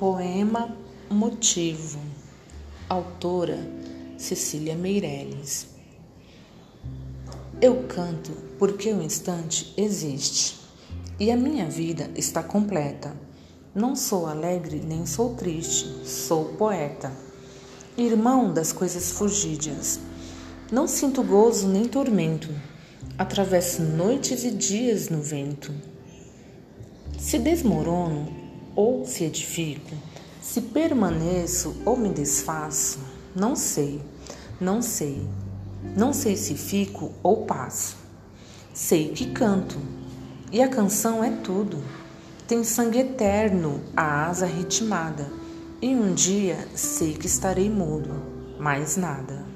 Poema Motivo. Autora Cecília Meirelles. Eu canto porque o instante existe e a minha vida está completa. Não sou alegre nem sou triste, sou poeta. Irmão das coisas fugídias. Não sinto gozo nem tormento. Atravesso noites e dias no vento. Se desmorono ou se edifico, se permaneço ou me desfaço, não sei, não sei, não sei se fico ou passo. Sei que canto, e a canção é tudo. Tem sangue eterno, a asa ritmada, e um dia sei que estarei mudo, mais nada.